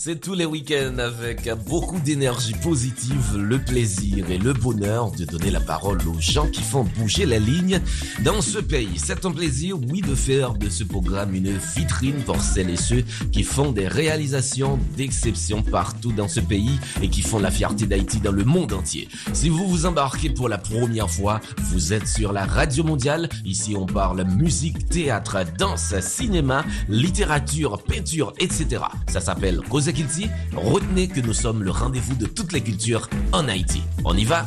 C'est tous les week-ends avec beaucoup d'énergie positive, le plaisir et le bonheur de donner la parole aux gens qui font bouger la ligne dans ce pays. C'est un plaisir, oui, de faire de ce programme une vitrine pour celles et ceux qui font des réalisations d'exception partout dans ce pays et qui font la fierté d'Haïti dans le monde entier. Si vous vous embarquez pour la première fois, vous êtes sur la radio mondiale. Ici, on parle musique, théâtre, danse, cinéma, littérature, peinture, etc. Ça s'appelle retenez que nous sommes le rendez-vous de toutes les cultures en Haïti. On y va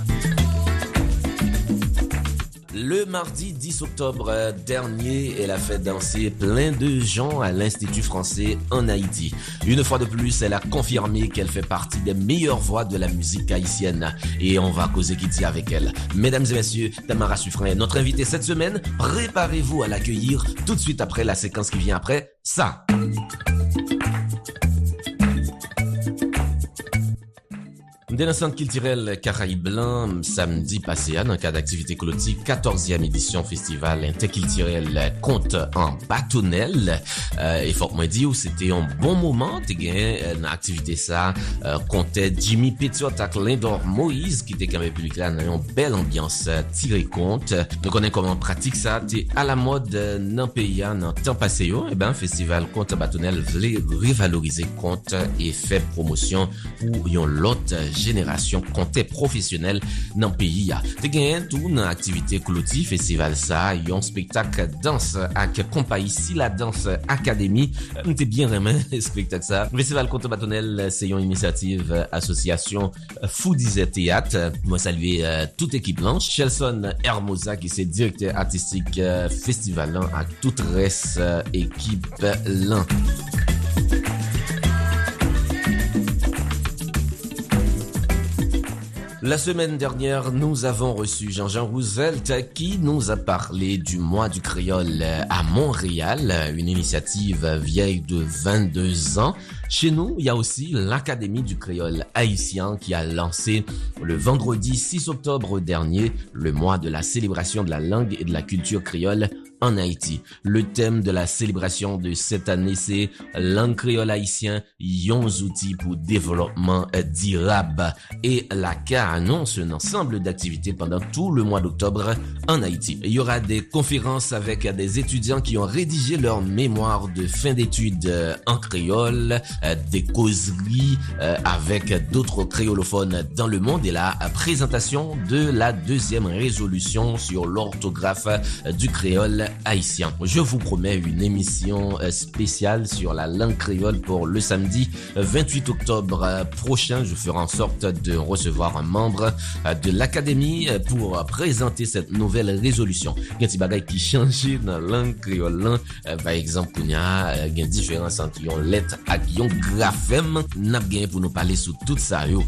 le mardi 10 octobre dernier, elle a fait danser plein de gens à l'Institut français en Haïti. Une fois de plus, elle a confirmé qu'elle fait partie des meilleures voix de la musique haïtienne. Et on va causer Kitty avec elle. Mesdames et messieurs, Tamara Suffren est notre invitée cette semaine. Préparez-vous à l'accueillir tout de suite après la séquence qui vient après. Ça. Den ansant kiltirel Karay Blan, samdi pase an, an ka d'aktivite koloti, 14e edisyon festival Interkiltirel kont an batonel. E euh, fok mwen di ou, se te yon bon mouman te gen euh, nan aktivite sa kontè euh, Jimmy Petiot ak Lindor Moïse ki te kame publik la nan yon bel ambyans tire kont. Nou konen koman pratik sa, te ala mod nan peya nan tan pase yo, e ben festival kont an batonel vle revalorize kont e fe promosyon pou yon lot jè jenerasyon kontè profesyonel nan peyi ya. Te genyen tou nan aktivite kloti festival sa, yon spektak dans ak kompayi si la dans akademi. Mte bien remen spektak sa. Festival Konto Batonel se yon inisiativ asosyasyon Foudize Teat. Mwen salve euh, tout ekip lan. Chelson Hermosa ki se direkte artistik euh, festival lan ak tout res euh, ekip lan. La semaine dernière, nous avons reçu Jean-Jean Roosevelt qui nous a parlé du mois du créole à Montréal, une initiative vieille de 22 ans. Chez nous, il y a aussi l'Académie du créole haïtien qui a lancé le vendredi 6 octobre dernier le mois de la célébration de la langue et de la culture créole en Haïti. Le thème de la célébration de cette année, c'est langue créole haïtien, yon outils pour développement durable. Et la CA annonce un ensemble d'activités pendant tout le mois d'octobre en Haïti. Il y aura des conférences avec des étudiants qui ont rédigé leur mémoire de fin d'études en créole, des causeries avec d'autres créolophones dans le monde et la présentation de la deuxième résolution sur l'orthographe du créole haïtien. Je vous promets une émission spéciale sur la langue créole pour le samedi 28 octobre prochain. Je ferai en sorte de recevoir un membre de l'académie pour présenter cette nouvelle résolution. Il y a des bagages qui changent dans la langue créole. Par exemple, il y a une différence entre lettre et graphème. Bien pour nous parler sur tout ça. Yo.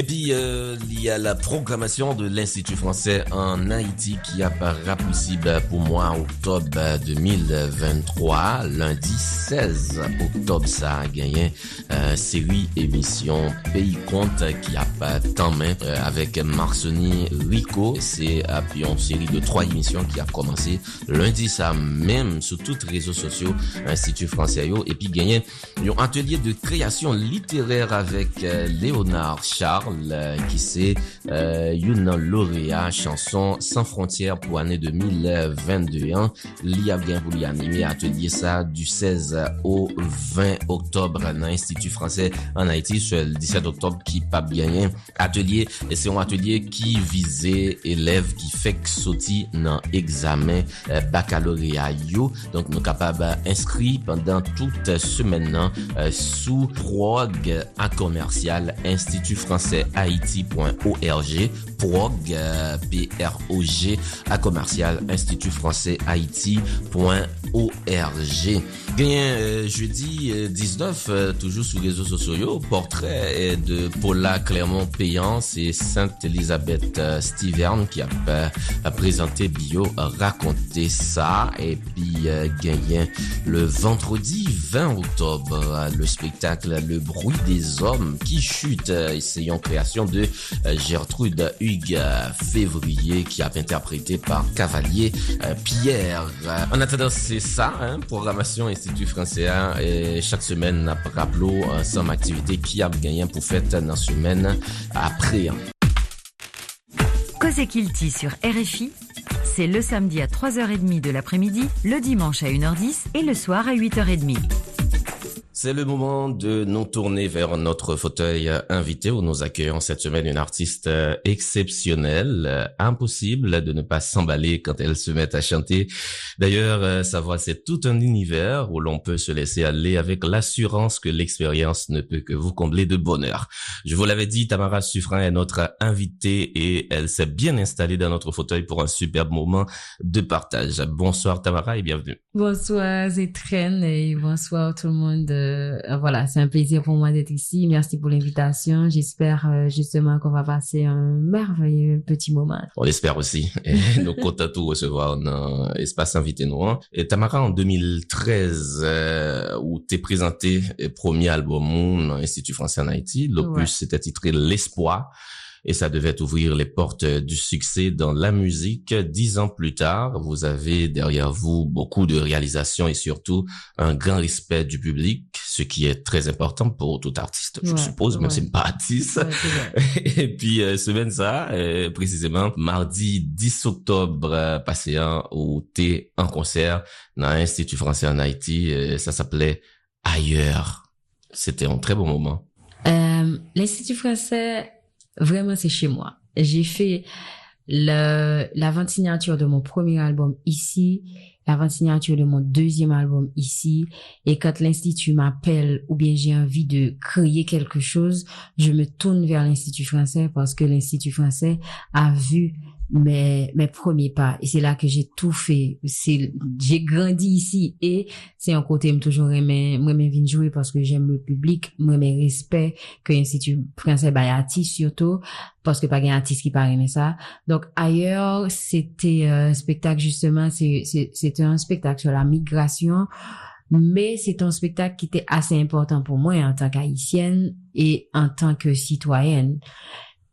Et puis, euh, il y a la programmation de l'Institut français en Haïti qui apparaîtra possible pour moi octobre 2023. Lundi 16 octobre, ça a gagné euh, série émission Pays Compte qui a pas tant main euh, avec Marsoni Rico. C'est une série de trois émissions qui a commencé lundi, ça même sur tous les réseaux sociaux Institut français. Et puis, gagné un atelier de création littéraire avec Léonard Charles Merle ki se euh, yon nan lorea chanson San Frontier pou ane 2022 an. Li ap gen pou li anime atelier sa du 16 au 20 oktobre nan Institut Fransè an Haiti se 17 oktobre ki pap genyen atelier. E se yon atelier ki vize elev ki fek soti nan examen euh, bakalorea yo. Donk nou kapab inskri pandan tout semen nan euh, sou prog a komersyal Institut Fransè haïti.org prog, P-R-O-G, à commercial Institut français Haïti.org. Bien, jeudi 19, toujours sur les réseaux sociaux, portrait de Paula Clermont-Payance et Sainte-Elisabeth Stiverne qui a, présenté bio, raconté ça et puis gagné le vendredi 20 octobre le spectacle Le bruit des hommes qui chute, essayant création de Gertrude Hugues Février qui a été interprété par Cavalier Pierre. En attendant, c'est ça, hein, programmation Institut français et chaque semaine, rappelons, ensemble activité qui a gagné pour fête dans semaine après. Cause Kilti sur RFI, c'est le samedi à 3h30 de l'après-midi, le dimanche à 1h10 et le soir à 8h30. C'est le moment de nous tourner vers notre fauteuil invité où nous accueillons cette semaine une artiste exceptionnelle. Impossible de ne pas s'emballer quand elle se met à chanter. D'ailleurs, sa voix, c'est tout un univers où l'on peut se laisser aller avec l'assurance que l'expérience ne peut que vous combler de bonheur. Je vous l'avais dit, Tamara Suffren est notre invitée et elle s'est bien installée dans notre fauteuil pour un superbe moment de partage. Bonsoir Tamara et bienvenue. Bonsoir Zétrène et bonsoir tout le monde. Euh, voilà, c'est un plaisir pour moi d'être ici. Merci pour l'invitation. J'espère euh, justement qu'on va passer un merveilleux petit moment. On l'espère aussi. Et nous comptons tout recevoir dans Espace Invité Noir. Et Tamara, en 2013, euh, où t'es présenté le premier album dans l'Institut français en Haïti, l'opus ouais. c'était titré L'Espoir et ça devait ouvrir les portes du succès dans la musique. Dix ans plus tard, vous avez derrière vous beaucoup de réalisations et surtout un grand respect du public, ce qui est très important pour tout artiste, je Ouais, suppose, même ouais. si c'est pas artiste. Ouais. Et puis, euh, semaine ça, euh, précisément, mardi 10 octobre euh, passé un où t'es en concert dans l'Institut français en Haïti. euh, ça s'appelait Ailleurs. C'était un très bon moment. Euh, L'Institut français, vraiment, c'est chez moi. J'ai fait le, la vente signature de mon premier album ici, la vente signature de mon deuxième album ici. Et quand l'Institut m'appelle ou bien j'ai envie de créer quelque chose, je me tourne vers l'Institut français parce que l'Institut français a vu mes, mes premiers pas. Et c'est là que j'ai tout fait. C'est, j'ai grandi ici et c'est un côté me toujours aimé, moi m'aime jouer parce que j'aime le public, moi mes respect que l'Institut français by artiste surtout parce que pas un artiste qui pas aimé ça. Donc ailleurs, c'était un spectacle justement, c'est c'est c'était un spectacle sur la migration mais c'est un spectacle qui était assez important pour moi en tant qu'haïtienne et en tant que citoyenne.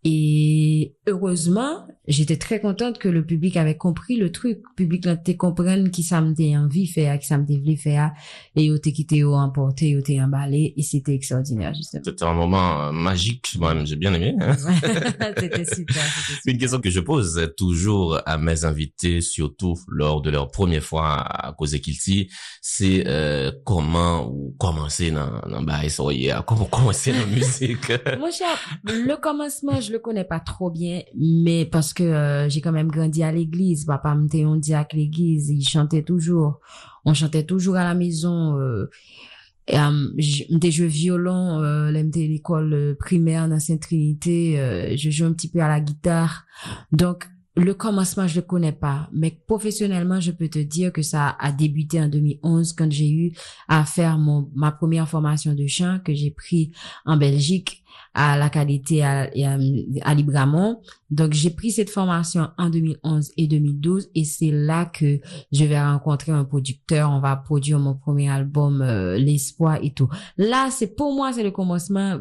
Et heureusement, j'étais très contente que le public avait compris le truc. Le public là te comprenne qui ça me envie faire, qui ça me faire, et yo t'es quitté, yo emporté, yo t'es emballé, et c'était extraordinaire, justement. C'était un moment euh, magique. Moi-même, j'ai bien aimé. hein. c'était super, C'est c'était une question que je pose toujours à mes invités, surtout lors de leur première fois à cause Kilti, c'est euh, comment ou commencer dans dans est, comment commencer la musique? Mon cher, le commencement, je le connais pas trop bien, mais parce que euh, j'ai quand même grandi à l'église. Papa me on diacre à l'église, il chantait toujours. On chantait toujours à la maison. Euh, et, euh, j- m'étais joué violon, euh, l'école euh, primaire dans Sainte-Trinité. euh, je joue un petit peu à la guitare. Donc, le commencement, je le connais pas. Mais professionnellement, je peux te dire que ça a débuté en 2011 quand j'ai eu à faire mon, ma première formation de chant que j'ai pris en Belgique à la qualité à, à Libramont. Donc, j'ai pris cette formation en 2011 et 2012 et c'est là que je vais rencontrer un producteur. On va produire mon premier album, euh, L'Espoir et tout. Là, c'est pour moi, c'est le commencement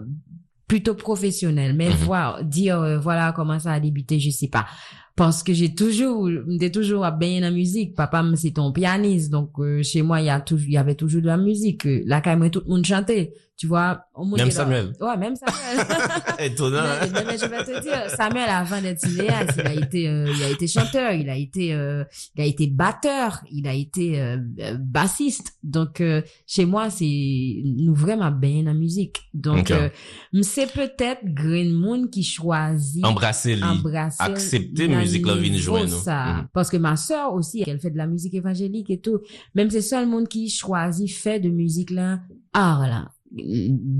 plutôt professionnel. Mais Mhm. voir, dire, euh, voilà comment ça a débuté, je sais pas. Parce que j'ai toujours, j'étais toujours à baigner dans la musique. Papa, c'est ton pianiste. Donc, euh, chez moi, il y a toujours, il y avait toujours de la musique. Euh, Là, quand même, tout le monde chantait. Tu vois, Même là- Samuel. Ouais, même Samuel. Étonnant. Mais, hein? mais- je vais te dire, Samuel, avant d'être cinéaste, il a été, euh, il a été chanteur, il a été, euh, il a été batteur, il a été euh, euh, bassiste. Donc, euh, chez moi, c'est nous vraiment bien la musique. Donc, Ok. euh, c'est peut-être Green Moon qui choisit Embrasser embrasser accepter la musique, là, vient niveau jouer, nous. ça. Mhm. Parce que ma sœur aussi, elle fait de la musique évangélique et tout. Même c'est seul monde qui choisit fait de musique là, art là.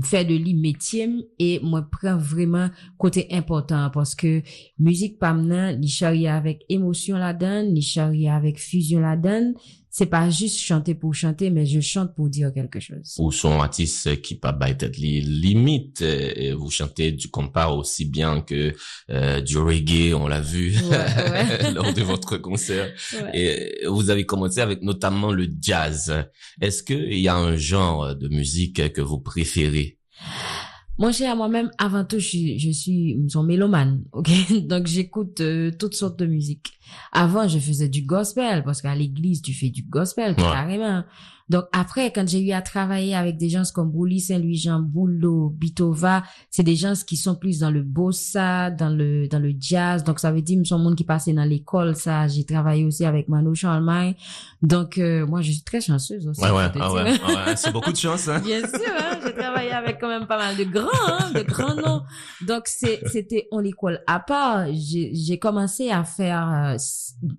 faire de lui métier et moi prends vraiment côté important parce que musique pas maintenant, il avec émotion la donne, il avec fusion la donne c'est pas juste chanter pour chanter, mais je chante pour dire quelque chose. Ou son artiste qui pas être les limites, euh, vous chantez du compas aussi bien que euh, du reggae, on l'a vu lors de votre concert. Et vous avez commencé avec notamment le jazz. Est-ce qu'il y a un genre de musique que vous préférez? Moi, à moi-même, avant tout, je, je suis son mélomane, ok? Donc, j'écoute euh, toutes sortes de musique. Avant, je faisais du gospel, parce qu'à l'église, tu fais du gospel, carrément. Donc après, quand j'ai eu à travailler avec des gens comme Bouli, Saint-Louis-Jean, Boulot, Bitova, c'est des gens qui sont plus dans le bossa, dans le dans le jazz. Donc ça veut dire, sont monde qui passait dans l'école, ça. J'ai travaillé aussi avec Manu Charlemagne. Donc euh, moi, je suis très chanceuse aussi. Ouais, ouais, ah ouais, ah ouais. c'est beaucoup de chance. Hein? Bien sûr, hein, j'ai travaillé avec quand même pas mal de grands, hein, de grands noms. Donc c'était on l'école à part. J'ai commencé à faire, euh,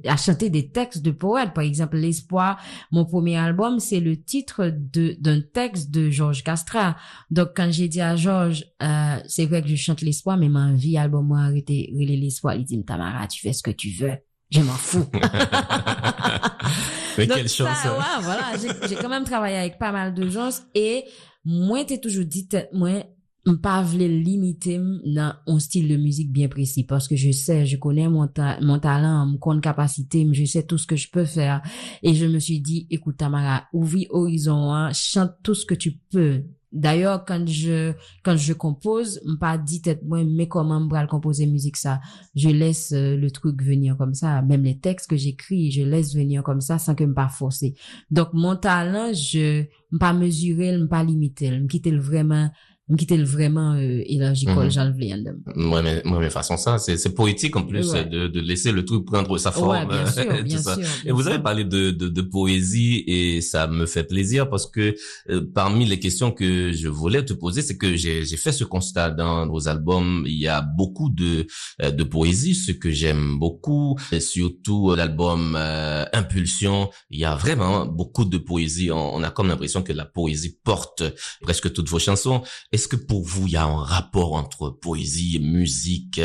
à chanter des textes de poètes. Par exemple, l'espoir. Mon premier album, c'est le titre de d'un texte de Georges Castra. Donc quand j'ai dit à Georges, euh, c'est vrai que je chante l'espoir, mais ma vie album moi arrêté l'espoir. Il dit Tamara, tu fais ce que tu veux, je m'en fous. mais quelle chance. Ça, hein. voilà, j'ai quand même travaillé avec pas mal de gens et moi t'es toujours dit moi pas voulais limiter dans un style de musique bien précis parce que je sais, je connais mon, talent, mon capacité, je sais tout ce que je peux faire. Et je me suis dit, écoute Tamara, ouvre horizon, hein, chante tout ce que tu peux. D'ailleurs, quand je quand je compose, pas dit tête moi mais comment me composer musique ça? Je laisse euh, le truc venir comme ça, même les textes que j'écris, je laisse venir comme ça sans que me pas forcer. Donc mon talent, je pas mesurer, pas limiter, me quitter vraiment quitter vraiment euh, élargicole, mm -hmm. Ouais, mais, ouais, mais façon ça, c'est, c'est poétique en plus de, de laisser le truc prendre sa forme. Ouais, bien sûr, bien sûr, et vous avez parlé de, de, de, poésie et ça me fait plaisir parce que euh, parmi les questions que je voulais te poser, c'est que j'ai, j'ai fait ce constat dans vos albums. Il y a beaucoup de, euh, de poésie, ce que j'aime beaucoup, et surtout l'album euh, Impulsion. Il y a vraiment beaucoup de poésie. On, on a comme l'impression que la poésie porte presque toutes vos chansons. Est-ce que pour vous, il y a un rapport entre poésie et musique?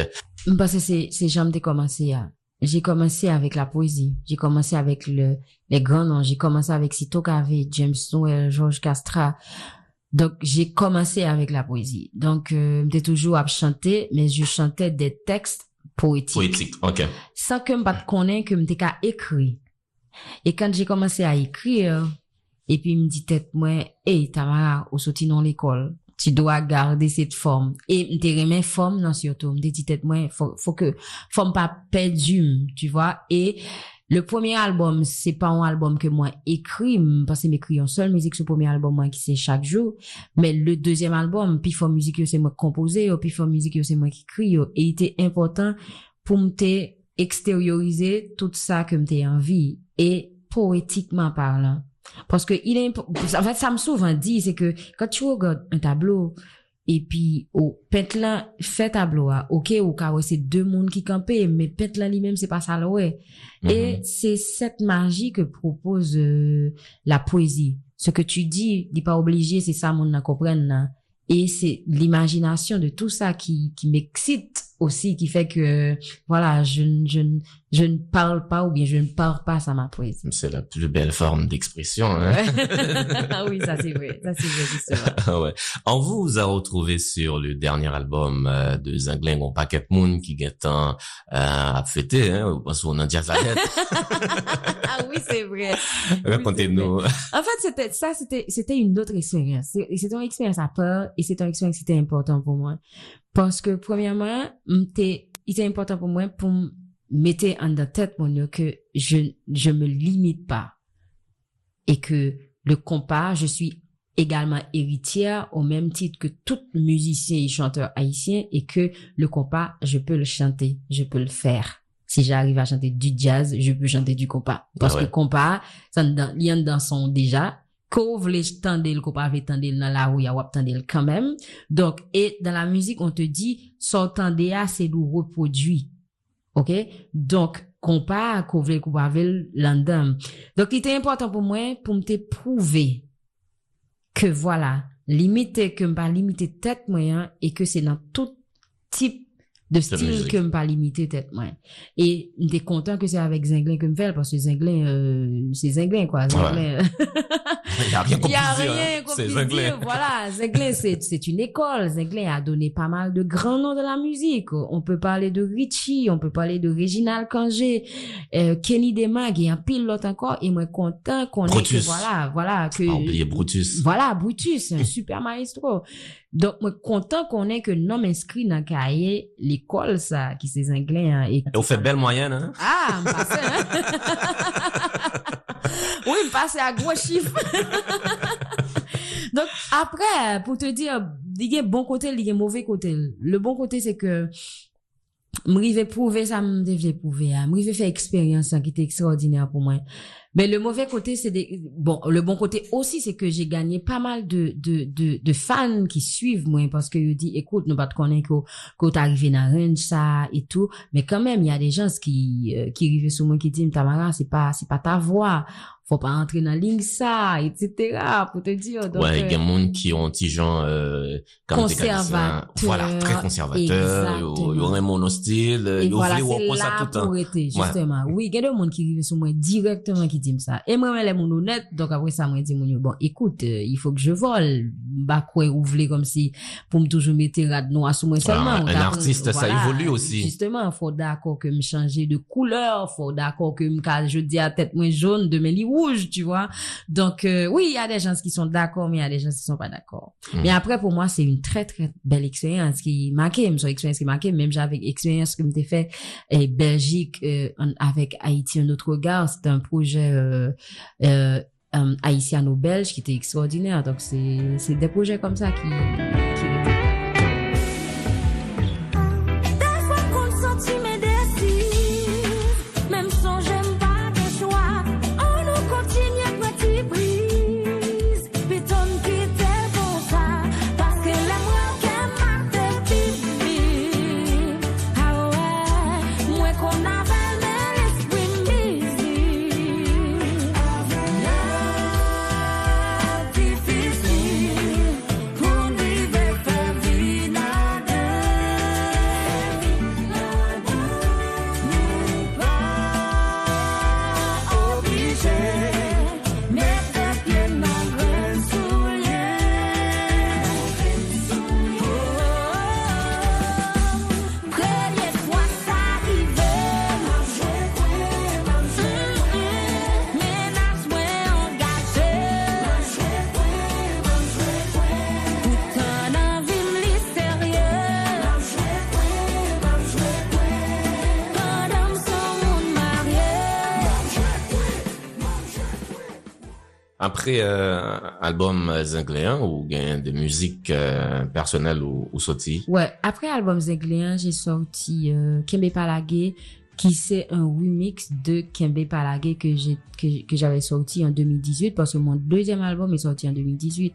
Parce que c'est, jamais commencé à... J'ai commencé avec la poésie. J'ai commencé avec le, les grands noms. J'ai commencé avec Sito Cave, James Noel, Georges Castra. Donc, j'ai commencé avec la poésie. Donc, euh, j'étais toujours à chanter, mais je chantais des textes poétiques. Poétiques, ok. Sans que je me connaisse que j'étais qu'à écrire. Et quand j'ai commencé à écrire, et puis il me dit tête moi, hey, Tamara, au sorti dans l'école, tu dois garder cette forme. Et te remet forme, non, surtout. Me dit tête, moi, faut, faut que, forme pas perdu, tu vois. Et le premier album, c'est pas un album que moi écris, parce que m'écris une seule musique le premier album, moi, qui c'est chaque jour. Mais le deuxième album, puis faut musique, c'est moi composé, puis faut musique, c'est moi qui écris, et il était important pour me extérioriser tout ça que m'était envie. Et poétiquement parlant, parce que il est, en fait, ça me souvent dit, c'est que quand tu regardes un tableau, et puis, au peintre là, fait tableau, ah, ok, ou cas, c'est deux mondes qui campaient, mais peintre là lui-même, c'est pas ça, là, ouais. Et mm-hmm. c'est cette magie que propose euh, la poésie. Ce que tu dis, n'est pas obligé, c'est ça, mon comprenne, Et c'est l'imagination de tout ça qui, qui m'excite aussi qui fait que voilà je je je ne parle pas ou bien je ne parle pas à ma poésie. C'est la plus belle forme d'expression hein? ah oui ça c'est vrai. Ça c'est vrai justement. Ouais. On vous a retrouvé sur le dernier album euh, de Zangling on Packet Moon qui est un euh, à fêter hein parce qu'on a déjà ah oui c'est vrai. Racontez-nous. en fait c'était ça c'était c'était une autre expérience. C'était une expérience à part et c'était une expérience qui était importante pour moi parce que, premièrement, il était important pour moi pour mettre en tête mon que je, je me limite pas. Et que le compas, je suis également héritière au même titre que tout musicien et chanteur haïtien et que le compas, je peux le chanter, je peux le faire. Si j'arrive à chanter du jazz, je peux chanter du compas. Parce ah que compas, ça, il y dans son déjà, dans la rue, tendel quand même. Donc, et dans la musique, on te dit, son à c'est le reproduit. OK? Donc, pas, qu'on voulait, qu'on pas l'andam. Donc, il était important pour moi, pour me prouver que voilà, limiter que pas limiter tête moyen et que c'est dans tout type de style que me pas limiter tête moyen et t'es content que c'est avec Zinglin que me fait parce que Zinglin euh, c'est Zinglin quoi Zinglin, euh, Il n'y a rien qu'on il y a puisse dire, rien hein. qu'on puisse dire. Voilà, Zinglin, c'est, c'est une école. Zinglin a donné pas mal de grands noms de la musique. On peut parler de Richie, on peut parler de Réginald Kangé, euh, Kenny Demag et un pilote encore. Et moi, content qu'on ait voilà, voilà, que, Ah, Brutus. voilà, Brutus, un super maestro. Donc, moi, content qu'on ait que nom inscrit dans le cahier, l'école, ça, qui c'est Zinglin, hein, et on fait belle moyenne, hein? ah, passait, hein? oui, passait à gros chiffre. Donc, après, pour te dire, il y a bon côté, il y a mauvais côté. Le bon côté, c'est que, m'rive prouver ça, m'rive prouver, hein. m'rive faire expérience, hein, qui était extraordinaire pour moi. Mais le mauvais côté, c'est des, bon, le bon côté aussi, c'est que j'ai gagné pas mal de, de, de, de fans qui suivent moi, parce que ils disent, écoute, nous pas te connaître qu'au t'arrivé dans range, ça, et tout. Mais quand même, il y a des gens qui, euh, qui arrivent sur moi qui disent, Tamara, c'est pas, c'est pas ta voix. Faut pas entrer dans la ligne ça, etc., pour te dire. Donc, ouais, il y a euh, des gens qui ont petit genre, euh, comme t'es qualifié, Conservateur. Voilà, très conservateur. Exactement. Ils ont un monostyle. Et Ils ont voilà, c'est là tout temps. pour être, justement. Oui, il y a des gens qui arrivent sur moi directement qui disent ça. Et moi, les mon honnête, donc après ça, moi, dis, mon, bon, écoute, euh, il faut que je vole. Bah, quoi, comme si, pour me toujours mettre rad noir sur moi seulement. un artiste, ça évolue aussi. Justement, faut d'accord que me changer de couleur, faut d'accord que me, je dis à tête moins jaune, demain, rouge, tu vois. Donc, euh, oui, il y a des gens qui sont d'accord, mais il y a des gens qui sont pas d'accord. Mm. Mais après, pour moi, c'est une très, très belle expérience qui marquait, une expérience qui marquait, même j'avais expérience que m'était fait, et Belgique, euh, avec Haïti, un autre regard, c'était un projet, euh, euh, euh, haïtiano-belge qui était extraordinaire. Donc, c'est, c'est des projets comme ça qui, Après, euh, album euh, Zingléen ou gain de musique euh, personnelle ou, ou sortie? Ouais, après album Zengléen, j'ai sorti euh, Kembe Palagé, qui c'est un remix de Kembe Palagé que j'ai que, j'avais sorti en 2018 parce que mon deuxième album est sorti en 2018.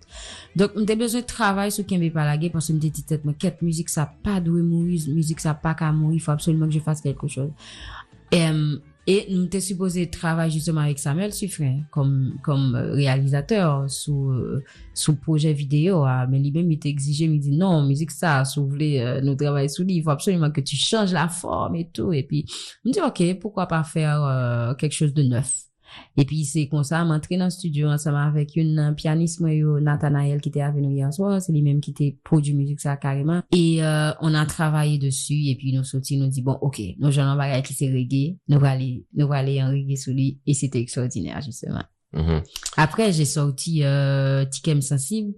Donc, j'ai besoin de travail sur Kembe Palagé parce que me dit tête, quelle musique ça pas doué mourir, musique ça pas qu'à il faut absolument que je fasse quelque chose. Euh, et nous t'es supposé travailler justement avec Samuel Suffren comme comme euh, réalisateur sous euh, sous projet vidéo. Ah, mais lui-même il t'exigeait il me dit non musique ça si vous voulez euh, nous travailler sous lui il faut absolument que tu changes la forme et tout. Et puis je me dit ok pourquoi pas faire euh, quelque chose de neuf et puis c'est comme ça m'entrer dans le studio ensemble avec une euh, pianiste moi yo, Nathanaël qui était avec nous hier soir c'est lui-même qui était produit musique ça carrément et euh, on a travaillé dessus et puis nous sortis nous dit bon ok nous j'en bagage qui c'est reggae va aller en reggae sous lui et c'était extraordinaire justement Mhm. après, j'ai sorti euh, Tikem Sensible.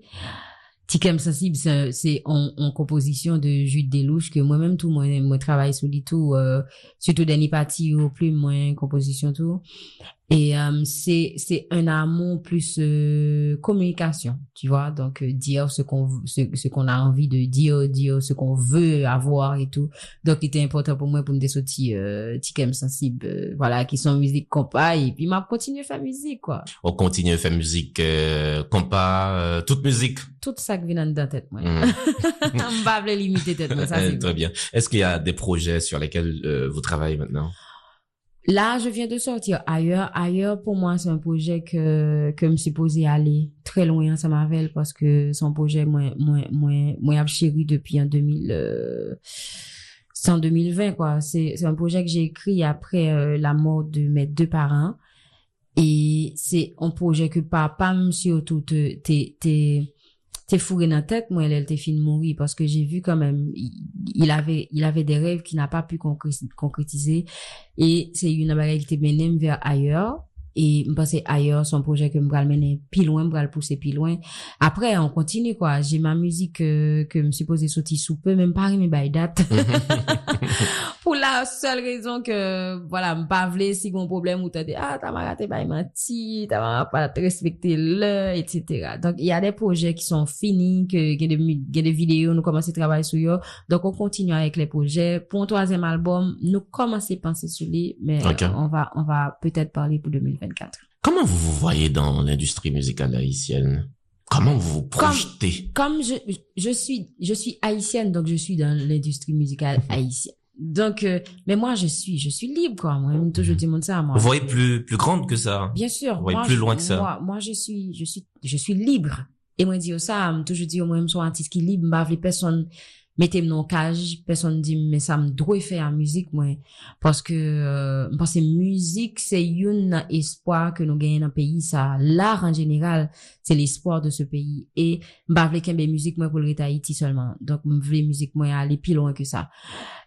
Tikem Sensible, c'est en, en composition de Jude Delouche que moi-même tout, moi, moi travaille sur lui tout, euh, surtout Danny Patti ou plus, moi, composition tout. Et euh, c'est c'est un amour plus euh, communication, tu vois, donc euh, dire ce qu'on ce, ce qu'on a envie de dire, dire ce qu'on veut avoir et tout. Donc, il était important pour moi pour me sortir euh, Tikem Sensible, euh, voilà, qui sont musique compas et puis m'a continué à faire musique quoi. On continue à faire musique, euh, compas, euh, toute musique. tout ça qui vient dans tête, moi. Mhm. On va pas limiter tête, moi, ça, c'est Très bien. Est-ce qu'il y a des projets sur lesquels euh, vous travaillez maintenant? Là, je viens de sortir ailleurs. Ailleurs, pour moi, c'est un projet que, que me suis posé aller très loin ensemble avec parce que son projet, moi, moi, moi, moi, chéri depuis en 2000, euh, c'est en 2020, quoi. C'est, c'est un projet que j'ai écrit après euh, la mort de mes deux parents. Et c'est un projet que papa, surtout, te, t'es, t'es, t'es fourré dans la tête, moi, elle, elle fini de mourir parce que j'ai vu quand même, il, avait, il avait des rêves qu'il n'a pas pu concré- concrétiser. Et c'est une bagarre qui vers ailleurs. Et me penser ailleurs, son projet que me le mener plus loin, me le pousser plus loin. Après, on continue, quoi. J'ai ma musique euh, que me suis posé sortir sous peu, même pas mes by date. Pour la seule raison que, voilà, me pas vle si gon problème ou t'as dit, ah, t'as raté by menti, t'as pas respecté l'heure, etc. Donc, il y a des projets qui sont finis, que, il y a des, des vidéos, nous commençons à travailler sur eux. Donc, on continue avec les projets. Pour un troisième album, nous commençons à penser sur lui, mais on va, on va peut-être parler pour 2024. Comment vous vous voyez dans l'industrie musicale haïtienne? Comment vous vous projetez? comme je, je suis, je suis haïtienne, donc je suis dans l'industrie musicale haïtienne. Donc, euh, mais moi, je suis, je suis libre, quoi. Moi, même toujours dire ça, moi. Vous voyez plus plus grande que ça? Bien sûr. Vous voyez moi, plus je- loin que ça? Moi, moi, je suis, je suis, je suis libre. Et moi, dire ça, me toujours dire, moi, je suis un artiste qui est libre, m'bavle personne, mettez dans cage, personne dit, mais ça me doit faire la musique, moi. Parce que, euh, parce que musique, c'est une espoir que nous gagnons dans pays, ça. L'art, en général, c'est l'espoir de ce pays. Et, m'bavle qu'un musique, moi, pour le Haïti seulement. Donc, m'vle musique, moi, aller plus loin que ça.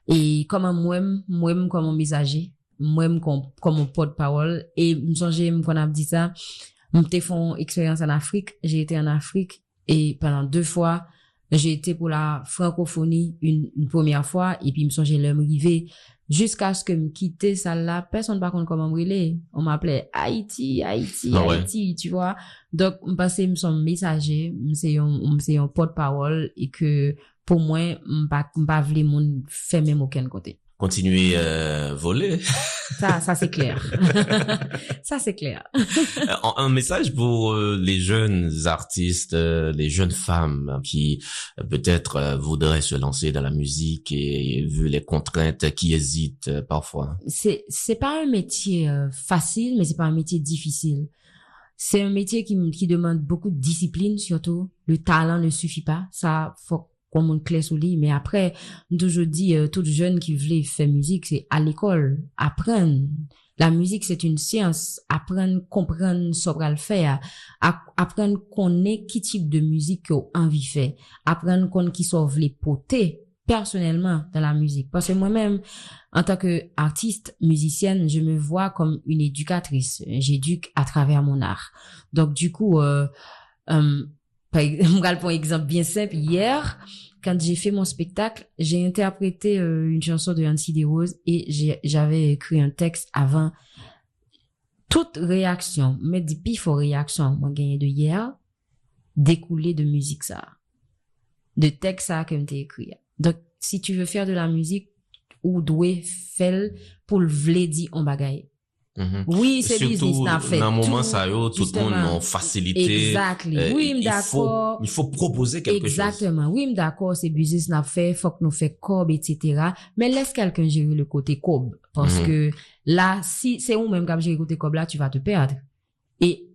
Et comment moi, moi, comme un messager, moi, comme, comme porte-parole, et me songe, qu'on a dit ça, m'te font expérience en Afrique, j'ai été en Afrique, et pendant deux fois, j'ai été pour la francophonie une, une première fois, et puis me songe l'homme rivé, jusqu'à ce que me quitte ça là, personne par contre comment me relayer. On m'appelait Haïti, Haïti, Ah ouais. Haïti, tu vois. Donc, me passé, me son messager, me c'est un, porte-parole, et que, pour moi, me pas, me pas fait même aucun côté. Continuez euh, voler. Ça, ça c'est clair. ça c'est clair. un, un message pour euh, les jeunes artistes, euh, les jeunes femmes qui euh, peut-être euh, voudraient se lancer dans la musique et, vu les contraintes qui hésitent euh, parfois. c'est c'est pas un métier euh, facile, mais c'est pas un métier difficile. C'est un métier qui, qui demande beaucoup de discipline surtout. Le talent ne suffit pas. Ça, faut qu'on monte clair sur lui. Mais après, toujours dit, euh, tout jeune qui voulait faire musique, c'est à l'école, apprendre. La musique, c'est une science. Apprendre, comprendre, savoir le faire. App- Apprendre qu'on qui type de musique qu'on envie faire. Apprendre qu'on qui sauve les poter personnellement dans la musique. Parce que moi-même, en tant que artiste, musicienne, je me vois comme une éducatrice. J'éduque à travers mon art. Donc, du coup, euh, euh, par exemple, un exemple bien simple, hier, quand j'ai fait mon spectacle, j'ai interprété euh, une chanson de Nancy Des Roses et j'ai- j'avais écrit un texte avant. Toute réaction, mais depuis faut réaction, moi gagné de hier, découlé de musique ça. De texte ça que m'était écrit. Donc, si tu veux faire de la musique, ou doué faire pour le on bagaille. Mhm. Oui, c'est business n'a fait. dans un moment tout, ça yo, tout le monde en facilité. Exactly. Euh, oui, d'accord. il faut proposer quelque chose. Exactement. Oui, d'accord, c'est business n'a fait, faut que nous fait cob, etc. Mais laisse quelqu'un gérer le côté cob. Parce Mhm. que là, si c'est ou même comme gérer le côté cob là, tu vas te perdre. Et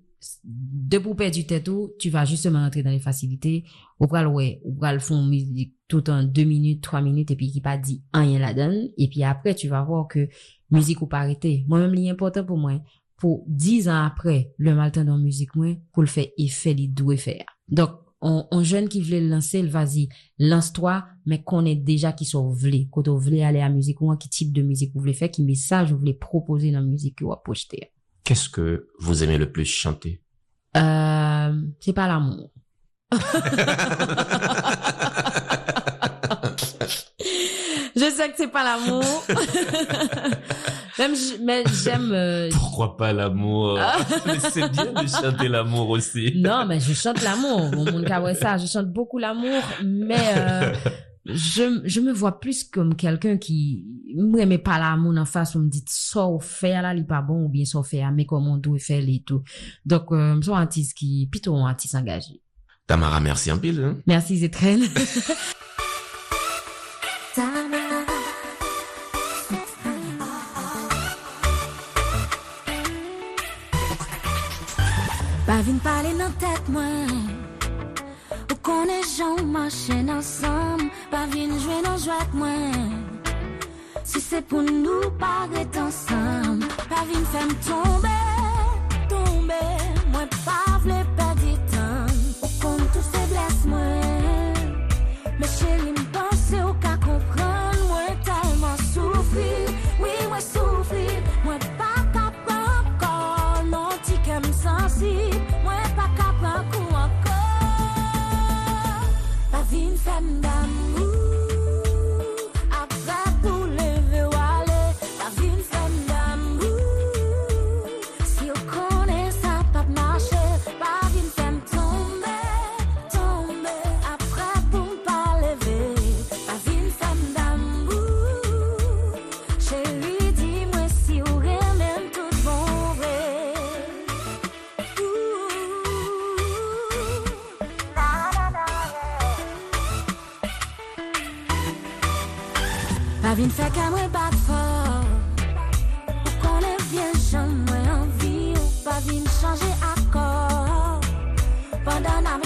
de pour perdre du tout, tu vas justement entrer dans les facilités. Ou pral ouais, ou pral musique tout en deux minutes, trois minutes, et puis qui pas dit rien là-dedans. Et puis après, tu vas voir que musique ou pas arrêter. Moi-même, l'important pour moi, pour dix ans après, le matin dans musique, moi, pour le faire effet, il doit faire. Donc, on, jeune qui voulait lancer, vas-y, lance-toi, mais qu'on est déjà qui sont voulés. Quand on voulait aller à musique, ou qui type de musique vous voulez faire, qui message vous voulez proposer dans la musique que vous projeter. Qu'est-ce que vous aimez le plus chanter? Euh, c'est pas l'amour. Je sais que c'est pas l'amour. Même, mais j'aime, euh, Pourquoi pas l'amour? Mais c'est bien de chanter l'amour aussi. Non, mais je chante l'amour. Mon ça, je chante beaucoup l'amour, mais euh, je, me vois plus comme quelqu'un qui m'aimait pas la mon en face on me dit ça ou faire là il pas bon ou bien ça faire ah, mais comment on doit faire et tout. Donc euh, je suis un artiste qui plutôt un artiste engagé. Tamara merci un pile hein. merci Zetrel Pas Konen jan machen ansam Pa vin jwen an jwak mwen. Si se pou nou paret ansam Pa vin fem tombe Tombe Mwen pa vle pa Vinta ka mwen bat fò Ou konè vyen jan mwen anvi Ou pa vin chanje akor Pendan nan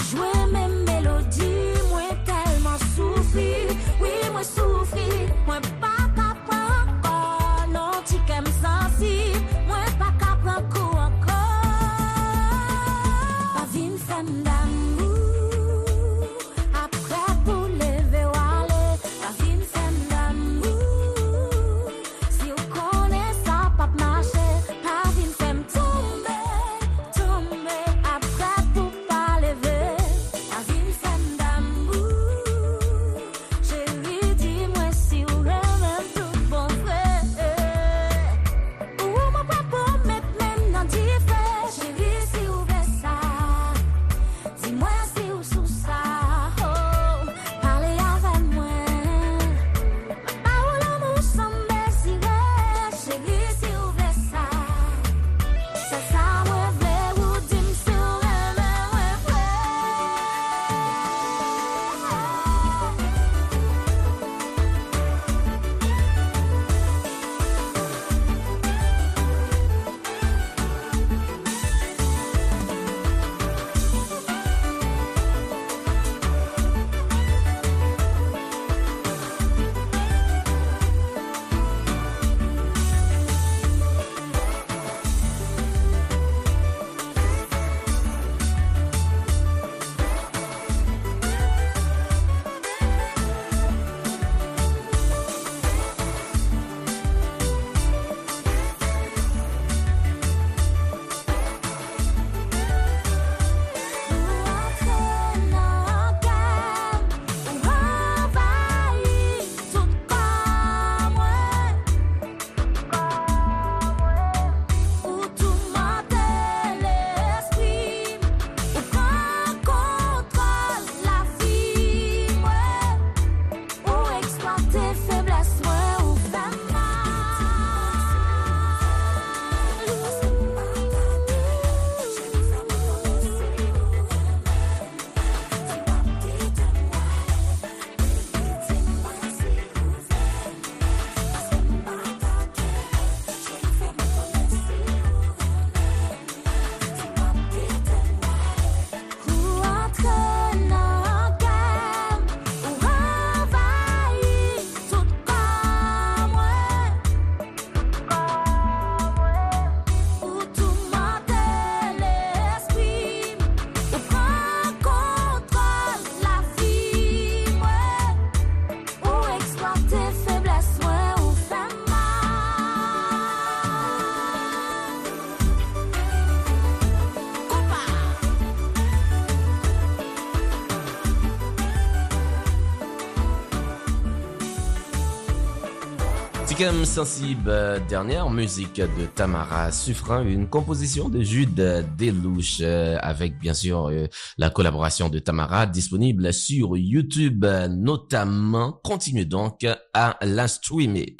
Sensible, dernière musique de Tamara Suffren, une composition de Jude Delouche, euh, avec bien sûr euh, la collaboration de Tamara, disponible sur YouTube euh, notamment. Continue donc à la streamer.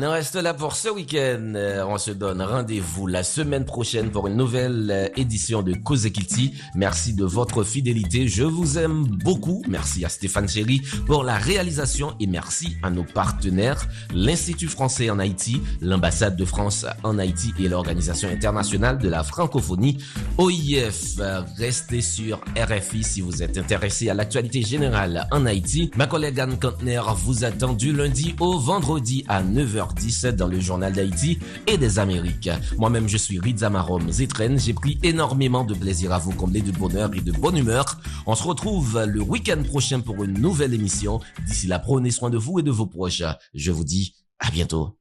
On en reste là pour ce week-end. Euh, On se donne rendez-vous la semaine prochaine pour une nouvelle euh, édition de Kitty. Merci de votre fidélité. Je vous aime beaucoup. Merci à Stéphane Chéry pour la réalisation et merci à nos partenaires, l'Institut français en Haïti, l'ambassade de France en Haïti et l'Organisation internationale de la francophonie, OIF. Restez sur RFI si vous êtes intéressé à l'actualité générale en Haïti. Ma collègue Anne Kantner vous attend du lundi au vendredi à 9h10 dans le journal d'Haïti et des Amériques. Moi-même, je suis Rizamarom Zetren. J'ai pris énormément de plaisir à vous combler de bonheur et de bonne humeur. On se retrouve le week-end prochain pour une nouvelle émission. D'ici là, prenez soin de vous et de vos proches. Je vous dis à bientôt.